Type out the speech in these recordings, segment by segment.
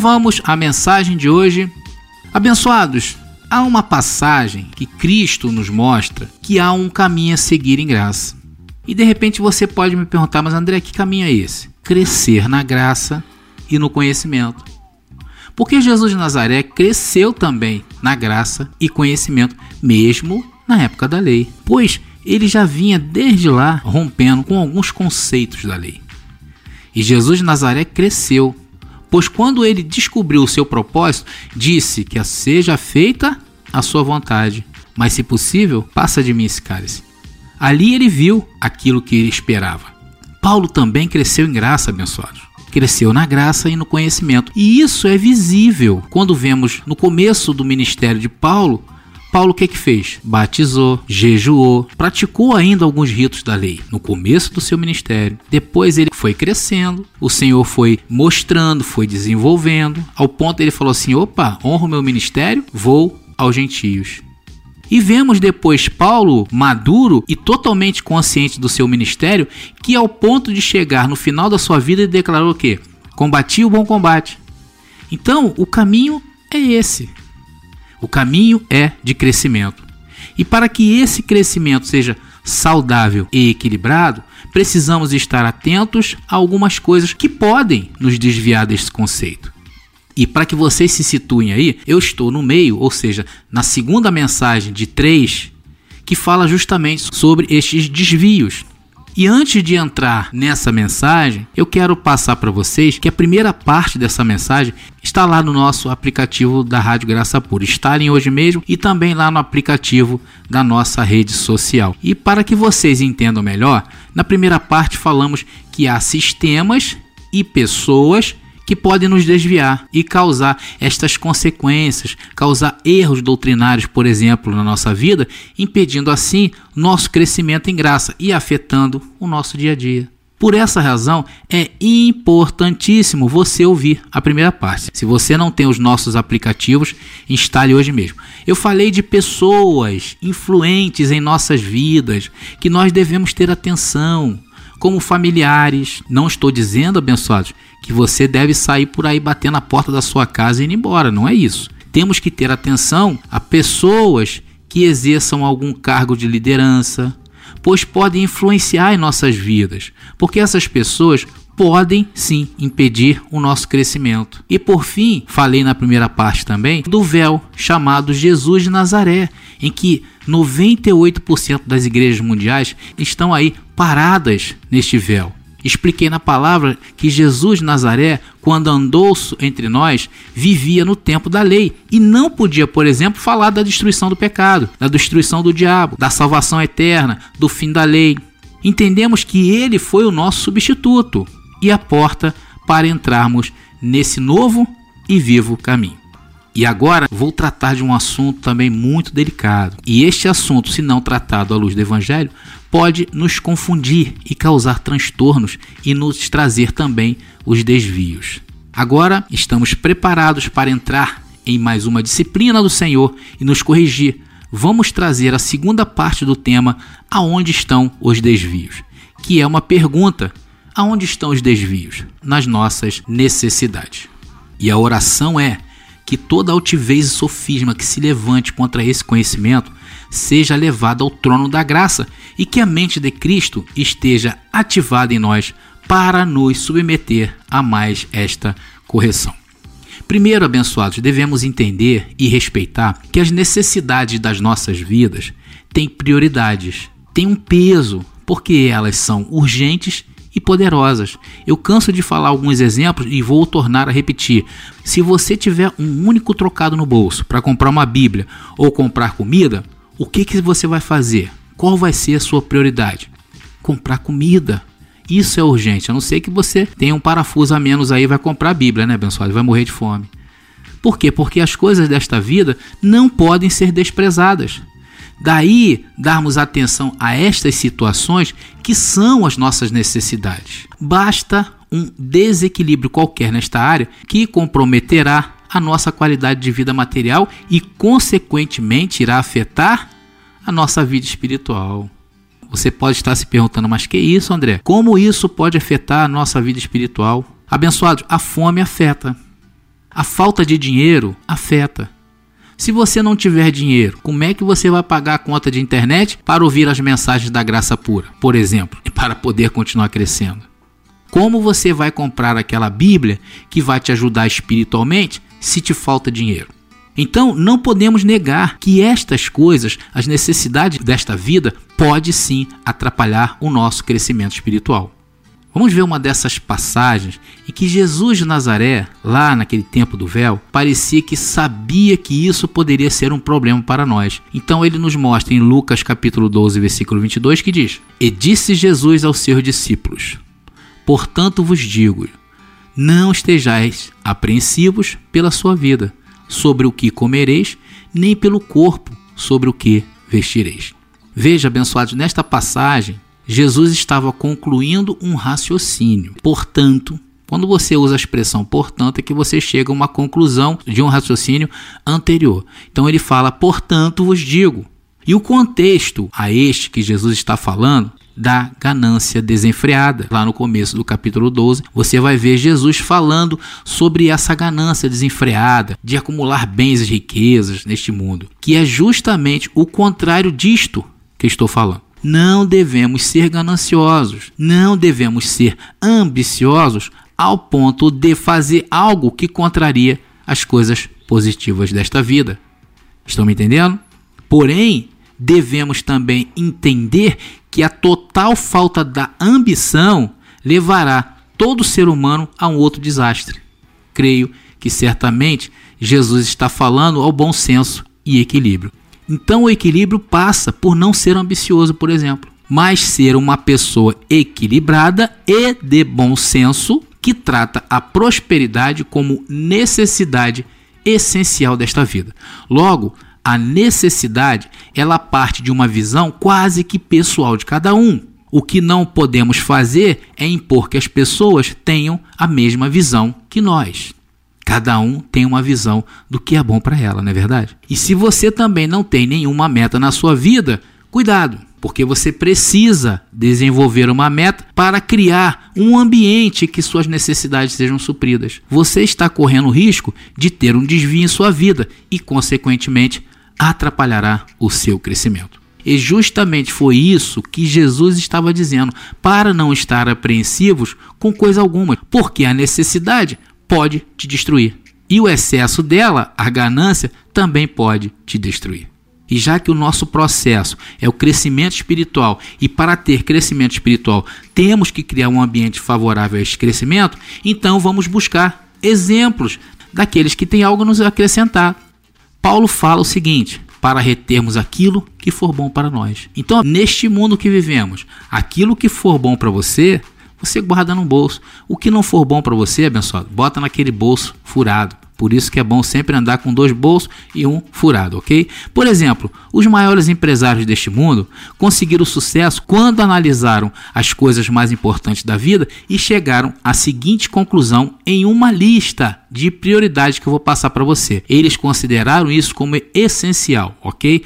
vamos à mensagem de hoje. Abençoados, há uma passagem que Cristo nos mostra que há um caminho a seguir em graça. E de repente você pode me perguntar, mas André, que caminho é esse? Crescer na graça e no conhecimento. Porque Jesus de Nazaré cresceu também na graça e conhecimento, mesmo na época da lei, pois ele já vinha desde lá rompendo com alguns conceitos da lei. E Jesus de Nazaré cresceu, pois quando ele descobriu o seu propósito, disse que seja feita a sua vontade, mas se possível, passa de mim esse cálice. Ali ele viu aquilo que ele esperava. Paulo também cresceu em graça, abençoados. Cresceu na graça e no conhecimento. E isso é visível quando vemos no começo do ministério de Paulo Paulo o que que fez? Batizou, jejuou, praticou ainda alguns ritos da lei no começo do seu ministério. Depois ele foi crescendo, o Senhor foi mostrando, foi desenvolvendo, ao ponto ele falou assim: "Opa, honro meu ministério, vou aos gentios". E vemos depois Paulo maduro e totalmente consciente do seu ministério, que ao ponto de chegar no final da sua vida ele declarou o quê? Combati o bom combate. Então, o caminho é esse. O caminho é de crescimento. E para que esse crescimento seja saudável e equilibrado, precisamos estar atentos a algumas coisas que podem nos desviar desse conceito. E para que vocês se situem aí, eu estou no meio, ou seja, na segunda mensagem de três, que fala justamente sobre estes desvios. E antes de entrar nessa mensagem, eu quero passar para vocês que a primeira parte dessa mensagem está lá no nosso aplicativo da Rádio Graça Pura. Em hoje mesmo e também lá no aplicativo da nossa rede social. E para que vocês entendam melhor, na primeira parte falamos que há sistemas e pessoas que podem nos desviar e causar estas consequências, causar erros doutrinários, por exemplo, na nossa vida, impedindo assim nosso crescimento em graça e afetando o nosso dia a dia. Por essa razão, é importantíssimo você ouvir a primeira parte. Se você não tem os nossos aplicativos, instale hoje mesmo. Eu falei de pessoas influentes em nossas vidas que nós devemos ter atenção, como familiares. Não estou dizendo, abençoados, que você deve sair por aí batendo na porta da sua casa e ir embora, não é isso. Temos que ter atenção a pessoas que exerçam algum cargo de liderança, pois podem influenciar em nossas vidas, porque essas pessoas podem sim impedir o nosso crescimento. E por fim, falei na primeira parte também do véu chamado Jesus de Nazaré, em que 98% das igrejas mundiais estão aí paradas neste véu. Expliquei na palavra que Jesus de Nazaré, quando andou entre nós, vivia no tempo da lei e não podia, por exemplo, falar da destruição do pecado, da destruição do diabo, da salvação eterna, do fim da lei. Entendemos que ele foi o nosso substituto e a porta para entrarmos nesse novo e vivo caminho. E agora vou tratar de um assunto também muito delicado. E este assunto, se não tratado à luz do Evangelho, pode nos confundir e causar transtornos e nos trazer também os desvios. Agora estamos preparados para entrar em mais uma disciplina do Senhor e nos corrigir. Vamos trazer a segunda parte do tema Aonde estão os desvios? Que é uma pergunta: aonde estão os desvios? Nas nossas necessidades. E a oração é que toda altivez e sofisma que se levante contra esse conhecimento seja levada ao trono da graça e que a mente de Cristo esteja ativada em nós para nos submeter a mais esta correção. Primeiro, abençoados, devemos entender e respeitar que as necessidades das nossas vidas têm prioridades, têm um peso, porque elas são urgentes e poderosas. Eu canso de falar alguns exemplos e vou tornar a repetir. Se você tiver um único trocado no bolso para comprar uma Bíblia ou comprar comida, o que, que você vai fazer? Qual vai ser a sua prioridade? Comprar comida. Isso é urgente, a não ser que você tenha um parafuso a menos aí vai comprar a Bíblia, né, abençoado? Vai morrer de fome. Por quê? Porque as coisas desta vida não podem ser desprezadas. Daí darmos atenção a estas situações que são as nossas necessidades. Basta um desequilíbrio qualquer nesta área que comprometerá a nossa qualidade de vida material e, consequentemente, irá afetar a nossa vida espiritual. Você pode estar se perguntando, mas que isso, André? Como isso pode afetar a nossa vida espiritual? Abençoados, a fome afeta. A falta de dinheiro afeta. Se você não tiver dinheiro, como é que você vai pagar a conta de internet para ouvir as mensagens da graça pura, por exemplo, e para poder continuar crescendo? Como você vai comprar aquela Bíblia que vai te ajudar espiritualmente se te falta dinheiro? Então, não podemos negar que estas coisas, as necessidades desta vida, pode sim atrapalhar o nosso crescimento espiritual. Vamos ver uma dessas passagens em que Jesus de Nazaré, lá naquele tempo do véu, parecia que sabia que isso poderia ser um problema para nós. Então ele nos mostra em Lucas capítulo 12, versículo 22 que diz: "E disse Jesus aos seus discípulos: Portanto vos digo: não estejais apreensivos pela sua vida, sobre o que comereis, nem pelo corpo, sobre o que vestireis." Veja, abençoados, nesta passagem Jesus estava concluindo um raciocínio. Portanto, quando você usa a expressão portanto, é que você chega a uma conclusão de um raciocínio anterior. Então ele fala, portanto vos digo. E o contexto a este que Jesus está falando da ganância desenfreada. Lá no começo do capítulo 12, você vai ver Jesus falando sobre essa ganância desenfreada de acumular bens e riquezas neste mundo, que é justamente o contrário disto que estou falando. Não devemos ser gananciosos, não devemos ser ambiciosos ao ponto de fazer algo que contraria as coisas positivas desta vida. Estão me entendendo? Porém, devemos também entender que a total falta da ambição levará todo ser humano a um outro desastre. Creio que certamente Jesus está falando ao bom senso e equilíbrio. Então o equilíbrio passa por não ser ambicioso, por exemplo, mas ser uma pessoa equilibrada e de bom senso que trata a prosperidade como necessidade essencial desta vida. Logo, a necessidade ela parte de uma visão quase que pessoal de cada um. O que não podemos fazer é impor que as pessoas tenham a mesma visão que nós. Cada um tem uma visão do que é bom para ela, não é verdade? E se você também não tem nenhuma meta na sua vida, cuidado, porque você precisa desenvolver uma meta para criar um ambiente que suas necessidades sejam supridas. Você está correndo o risco de ter um desvio em sua vida e, consequentemente, atrapalhará o seu crescimento. E justamente foi isso que Jesus estava dizendo, para não estar apreensivos com coisa alguma, porque a necessidade pode te destruir. E o excesso dela, a ganância, também pode te destruir. E já que o nosso processo é o crescimento espiritual, e para ter crescimento espiritual temos que criar um ambiente favorável a esse crescimento, então vamos buscar exemplos daqueles que têm algo a nos acrescentar. Paulo fala o seguinte: para retermos aquilo que for bom para nós. Então, neste mundo que vivemos, aquilo que for bom para você você guarda no bolso. O que não for bom para você, abençoado, bota naquele bolso furado. Por isso que é bom sempre andar com dois bolsos e um furado, ok? Por exemplo, os maiores empresários deste mundo conseguiram sucesso quando analisaram as coisas mais importantes da vida e chegaram à seguinte conclusão em uma lista de prioridades que eu vou passar para você. Eles consideraram isso como essencial, ok?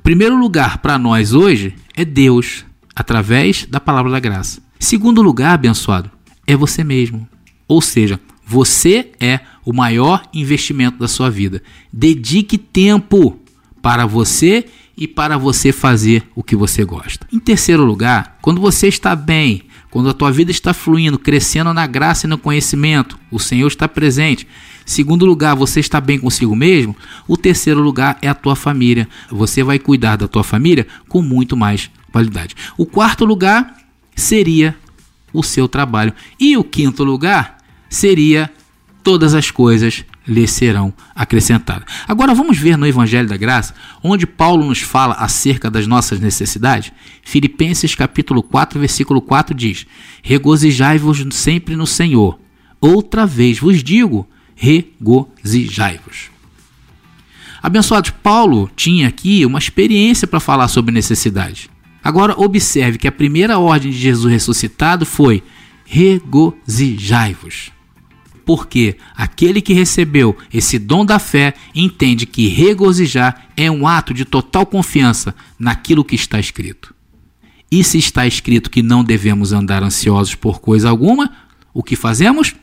Primeiro lugar para nós hoje é Deus, através da palavra da graça. Segundo lugar, abençoado, é você mesmo. Ou seja, você é o maior investimento da sua vida. Dedique tempo para você e para você fazer o que você gosta. Em terceiro lugar, quando você está bem, quando a tua vida está fluindo, crescendo na graça e no conhecimento, o Senhor está presente. Segundo lugar, você está bem consigo mesmo. O terceiro lugar é a tua família. Você vai cuidar da tua família com muito mais qualidade. O quarto lugar seria o seu trabalho. E o quinto lugar seria todas as coisas lhe serão acrescentadas. Agora vamos ver no Evangelho da Graça, onde Paulo nos fala acerca das nossas necessidades. Filipenses capítulo 4, versículo 4 diz: Regozijai-vos sempre no Senhor. Outra vez vos digo, regozijai-vos. Abençoados, Paulo tinha aqui uma experiência para falar sobre necessidade. Agora observe que a primeira ordem de Jesus ressuscitado foi: regozijai-vos. Porque aquele que recebeu esse dom da fé entende que regozijar é um ato de total confiança naquilo que está escrito. E se está escrito que não devemos andar ansiosos por coisa alguma, o que fazemos?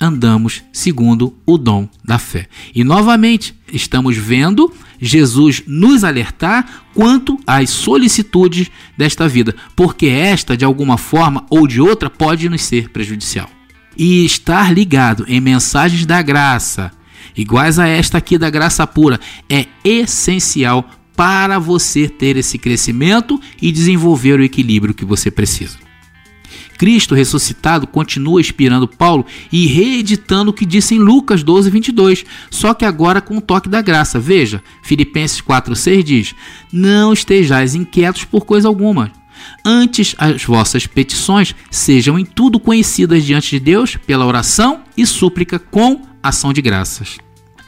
Andamos segundo o dom da fé. E novamente, estamos vendo Jesus nos alertar quanto às solicitudes desta vida, porque esta, de alguma forma ou de outra, pode nos ser prejudicial. E estar ligado em mensagens da graça, iguais a esta aqui da graça pura, é essencial para você ter esse crescimento e desenvolver o equilíbrio que você precisa. Cristo ressuscitado continua inspirando Paulo e reeditando o que disse em Lucas 12, 22, só que agora com o toque da graça. Veja, Filipenses 4, 6 diz: Não estejais inquietos por coisa alguma. Antes as vossas petições sejam em tudo conhecidas diante de Deus pela oração e súplica com ação de graças.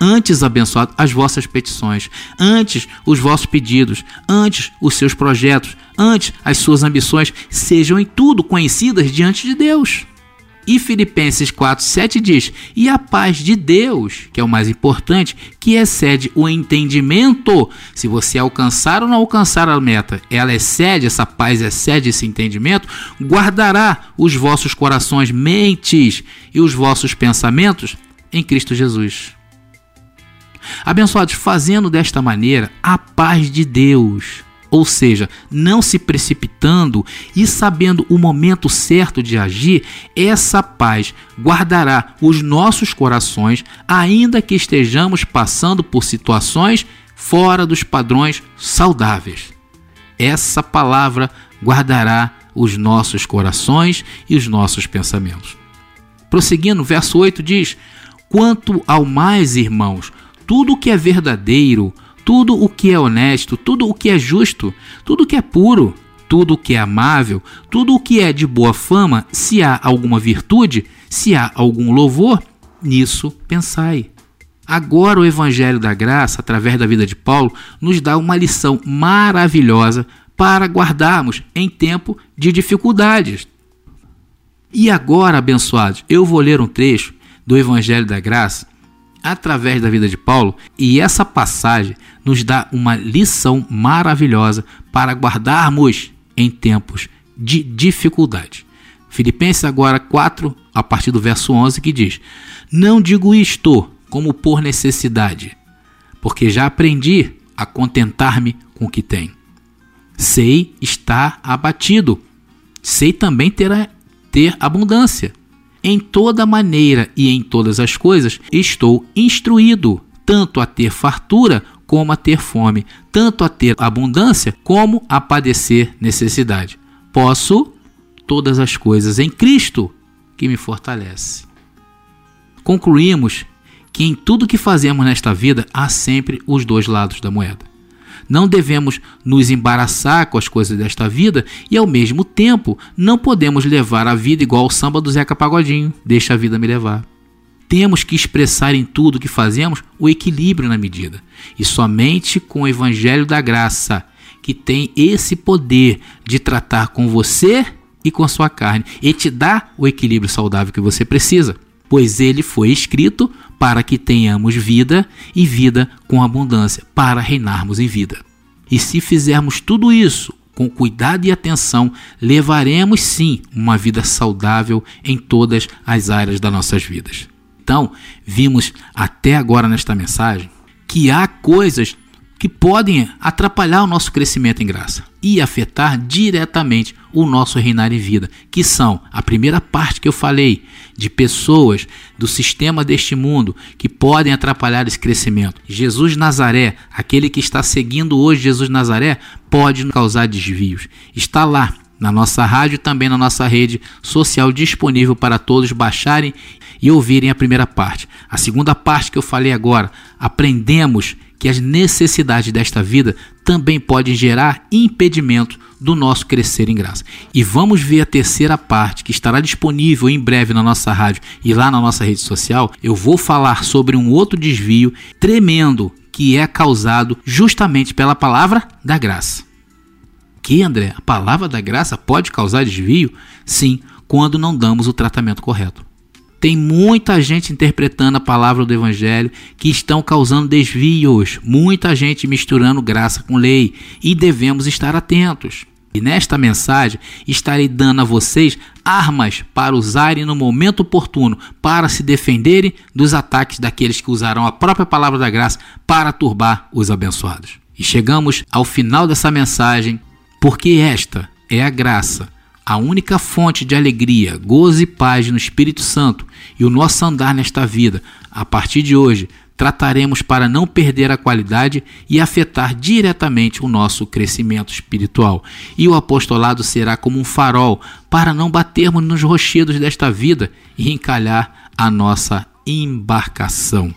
Antes, abençoado, as vossas petições, antes os vossos pedidos, antes os seus projetos, antes as suas ambições, sejam em tudo conhecidas diante de Deus. E Filipenses 4,7 diz: E a paz de Deus, que é o mais importante, que excede o entendimento. Se você alcançar ou não alcançar a meta, ela excede, essa paz excede esse entendimento, guardará os vossos corações, mentes e os vossos pensamentos em Cristo Jesus. Abençoados, fazendo desta maneira a paz de Deus, ou seja, não se precipitando e sabendo o momento certo de agir, essa paz guardará os nossos corações, ainda que estejamos passando por situações fora dos padrões saudáveis. Essa palavra guardará os nossos corações e os nossos pensamentos. Prosseguindo, verso 8 diz: Quanto ao mais, irmãos, tudo o que é verdadeiro, tudo o que é honesto, tudo o que é justo, tudo o que é puro, tudo o que é amável, tudo o que é de boa fama, se há alguma virtude, se há algum louvor, nisso pensai. Agora o Evangelho da Graça, através da vida de Paulo, nos dá uma lição maravilhosa para guardarmos em tempo de dificuldades. E agora, abençoados, eu vou ler um trecho do Evangelho da Graça através da vida de Paulo, e essa passagem nos dá uma lição maravilhosa para guardarmos em tempos de dificuldade. Filipenses agora 4, a partir do verso 11, que diz: Não digo isto como por necessidade, porque já aprendi a contentar-me com o que tenho. Sei estar abatido, sei também ter, ter abundância. Em toda maneira e em todas as coisas estou instruído, tanto a ter fartura como a ter fome, tanto a ter abundância como a padecer necessidade. Posso todas as coisas em Cristo que me fortalece. Concluímos que em tudo que fazemos nesta vida há sempre os dois lados da moeda. Não devemos nos embaraçar com as coisas desta vida e, ao mesmo tempo, não podemos levar a vida igual ao samba do Zeca Pagodinho, deixa a vida me levar. Temos que expressar em tudo que fazemos o equilíbrio na medida. E somente com o Evangelho da Graça, que tem esse poder de tratar com você e com a sua carne e te dar o equilíbrio saudável que você precisa, pois ele foi escrito para que tenhamos vida e vida com abundância, para reinarmos em vida. E se fizermos tudo isso com cuidado e atenção, levaremos sim uma vida saudável em todas as áreas das nossas vidas. Então, vimos até agora nesta mensagem que há coisas que podem atrapalhar o nosso crescimento em graça e afetar diretamente o nosso reinar em vida, que são a primeira parte que eu falei, de pessoas do sistema deste mundo que podem atrapalhar esse crescimento. Jesus Nazaré, aquele que está seguindo hoje Jesus Nazaré, pode causar desvios. Está lá na nossa rádio e também na nossa rede social disponível para todos baixarem e ouvirem a primeira parte. A segunda parte que eu falei agora, aprendemos que as necessidades desta vida também podem gerar impedimento do nosso crescer em graça. E vamos ver a terceira parte que estará disponível em breve na nossa rádio e lá na nossa rede social. Eu vou falar sobre um outro desvio tremendo que é causado justamente pela palavra da graça. Que, André, a palavra da graça pode causar desvio? Sim, quando não damos o tratamento correto. Tem muita gente interpretando a palavra do Evangelho que estão causando desvios, muita gente misturando graça com lei e devemos estar atentos. E nesta mensagem estarei dando a vocês armas para usarem no momento oportuno para se defenderem dos ataques daqueles que usarão a própria palavra da graça para turbar os abençoados. E chegamos ao final dessa mensagem, porque esta é a graça, a única fonte de alegria, gozo e paz no Espírito Santo e o nosso andar nesta vida, a partir de hoje, trataremos para não perder a qualidade e afetar diretamente o nosso crescimento espiritual. E o apostolado será como um farol para não batermos nos rochedos desta vida e encalhar a nossa embarcação.